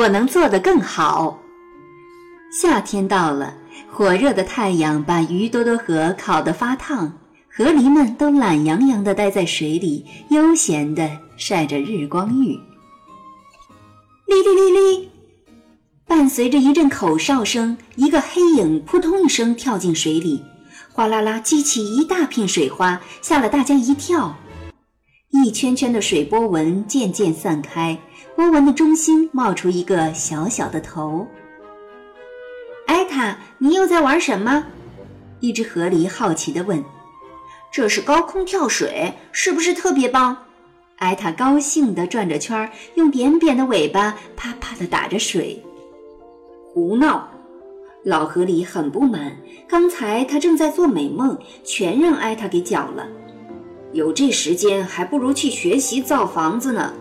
我能做得更好。夏天到了，火热的太阳把鱼多多河烤得发烫，河狸们都懒洋洋地待在水里，悠闲地晒着日光浴。哩哩哩哩，伴随着一阵口哨声，一个黑影扑通一声跳进水里，哗啦啦激起一大片水花，吓了大家一跳。一圈圈的水波纹渐渐散开。波纹的中心冒出一个小小的头。艾塔，你又在玩什么？一只河狸好奇地问。这是高空跳水，是不是特别棒？艾塔高兴地转着圈，用扁扁的尾巴啪啪地打着水。胡闹！老河狸很不满，刚才他正在做美梦，全让艾塔给搅了。有这时间，还不如去学习造房子呢。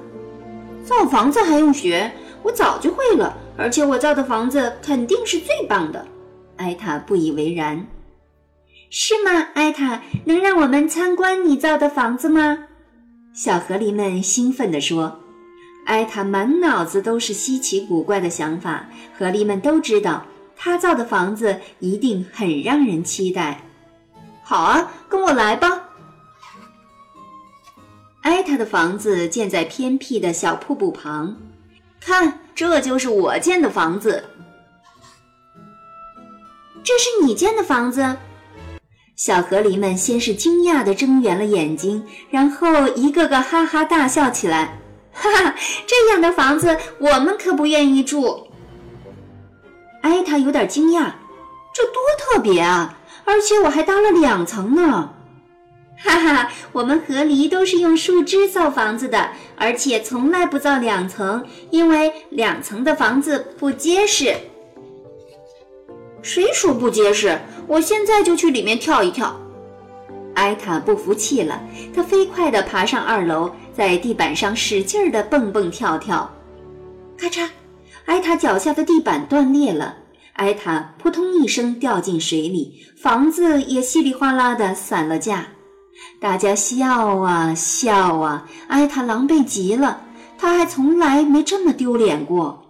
造房子还用学？我早就会了，而且我造的房子肯定是最棒的。艾塔不以为然。是吗？艾塔，能让我们参观你造的房子吗？小河狸们兴奋地说。艾塔满脑子都是稀奇古怪的想法，河狸们都知道他造的房子一定很让人期待。好啊，跟我来吧。艾塔的房子建在偏僻的小瀑布旁，看，这就是我建的房子。这是你建的房子？小河狸们先是惊讶地睁圆了眼睛，然后一个个哈哈大笑起来。哈哈，这样的房子我们可不愿意住。艾塔有点惊讶，这多特别啊！而且我还搭了两层呢。哈哈，我们河狸都是用树枝造房子的，而且从来不造两层，因为两层的房子不结实。谁说不结实？我现在就去里面跳一跳。艾塔不服气了，他飞快地爬上二楼，在地板上使劲儿地蹦蹦跳跳。咔嚓，艾塔脚下的地板断裂了，艾塔扑通一声掉进水里，房子也稀里哗啦地散了架。大家笑啊笑啊，艾塔狼狈极了，他还从来没这么丢脸过。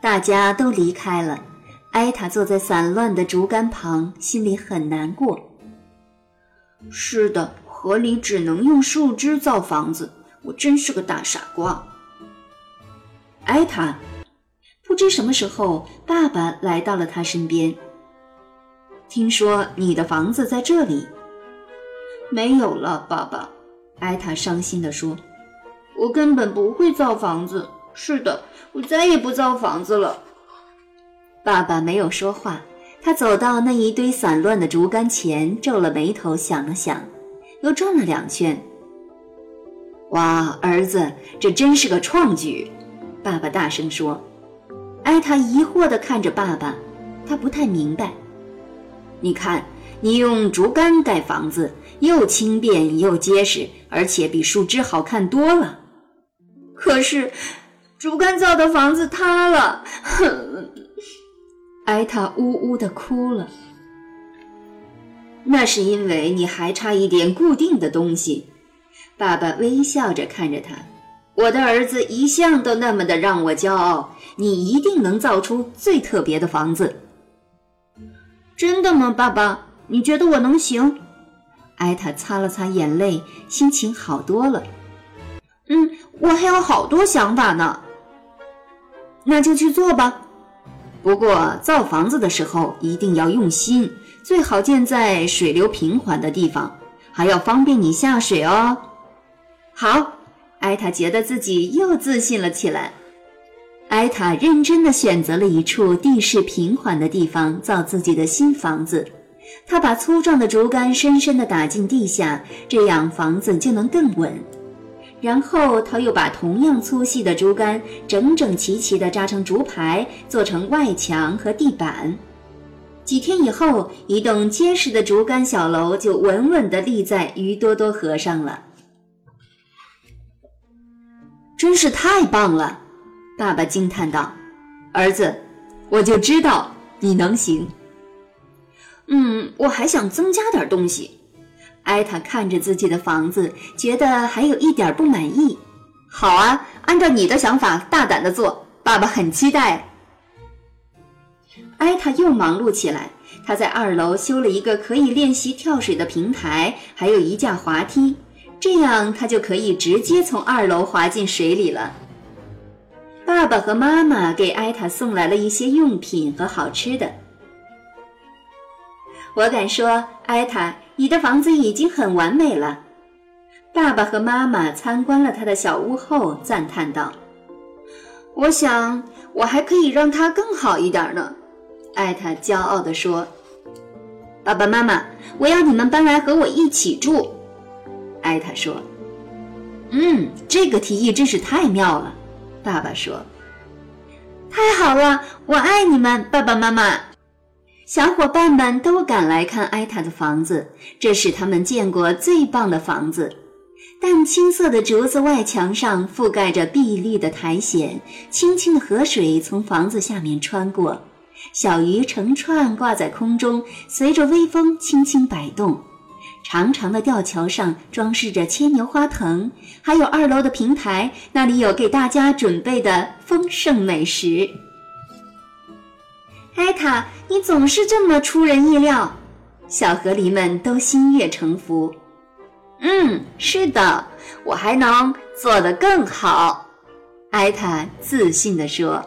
大家都离开了，艾塔坐在散乱的竹竿旁，心里很难过。是的，河里只能用树枝造房子，我真是个大傻瓜。艾塔，不知什么时候，爸爸来到了他身边。听说你的房子在这里，没有了，爸爸。艾塔伤心地说：“我根本不会造房子。是的，我再也不造房子了。”爸爸没有说话，他走到那一堆散乱的竹竿前，皱了眉头，想了想，又转了两圈。哇，儿子，这真是个创举！爸爸大声说。艾塔疑惑地看着爸爸，他不太明白。你看，你用竹竿盖房子，又轻便又结实，而且比树枝好看多了。可是，竹竿造的房子塌了，哼艾塔呜呜地哭了。那是因为你还差一点固定的东西。爸爸微笑着看着他，我的儿子一向都那么的让我骄傲。你一定能造出最特别的房子。真的吗，爸爸？你觉得我能行？艾塔擦了擦眼泪，心情好多了。嗯，我还有好多想法呢。那就去做吧。不过造房子的时候一定要用心，最好建在水流平缓的地方，还要方便你下水哦。好，艾塔觉得自己又自信了起来。艾塔认真地选择了一处地势平缓的地方造自己的新房子，他把粗壮的竹竿深深地打进地下，这样房子就能更稳。然后他又把同样粗细的竹竿整整齐齐地扎成竹排，做成外墙和地板。几天以后，一栋结实的竹竿小楼就稳稳地立在鱼多多河上了。真是太棒了！爸爸惊叹道：“儿子，我就知道你能行。”嗯，我还想增加点东西。艾塔看着自己的房子，觉得还有一点不满意。好啊，按照你的想法大胆的做，爸爸很期待。艾塔又忙碌起来，他在二楼修了一个可以练习跳水的平台，还有一架滑梯，这样他就可以直接从二楼滑进水里了。爸爸和妈妈给艾塔送来了一些用品和好吃的。我敢说，艾塔，你的房子已经很完美了。爸爸和妈妈参观了他的小屋后，赞叹道：“我想，我还可以让它更好一点呢。”艾塔骄傲地说：“爸爸妈妈，我要你们搬来和我一起住。”艾塔说：“嗯，这个提议真是太妙了。”爸爸说：“太好了，我爱你们，爸爸妈妈。”小伙伴们都赶来看艾塔的房子，这是他们见过最棒的房子。淡青色的竹子外墙上覆盖着碧绿的苔藓，清清的河水从房子下面穿过，小鱼成串挂在空中，随着微风轻轻摆动。长长的吊桥上装饰着牵牛花藤，还有二楼的平台，那里有给大家准备的丰盛美食。艾塔，你总是这么出人意料，小河狸们都心悦诚服。嗯，是的，我还能做得更好，艾塔自信地说。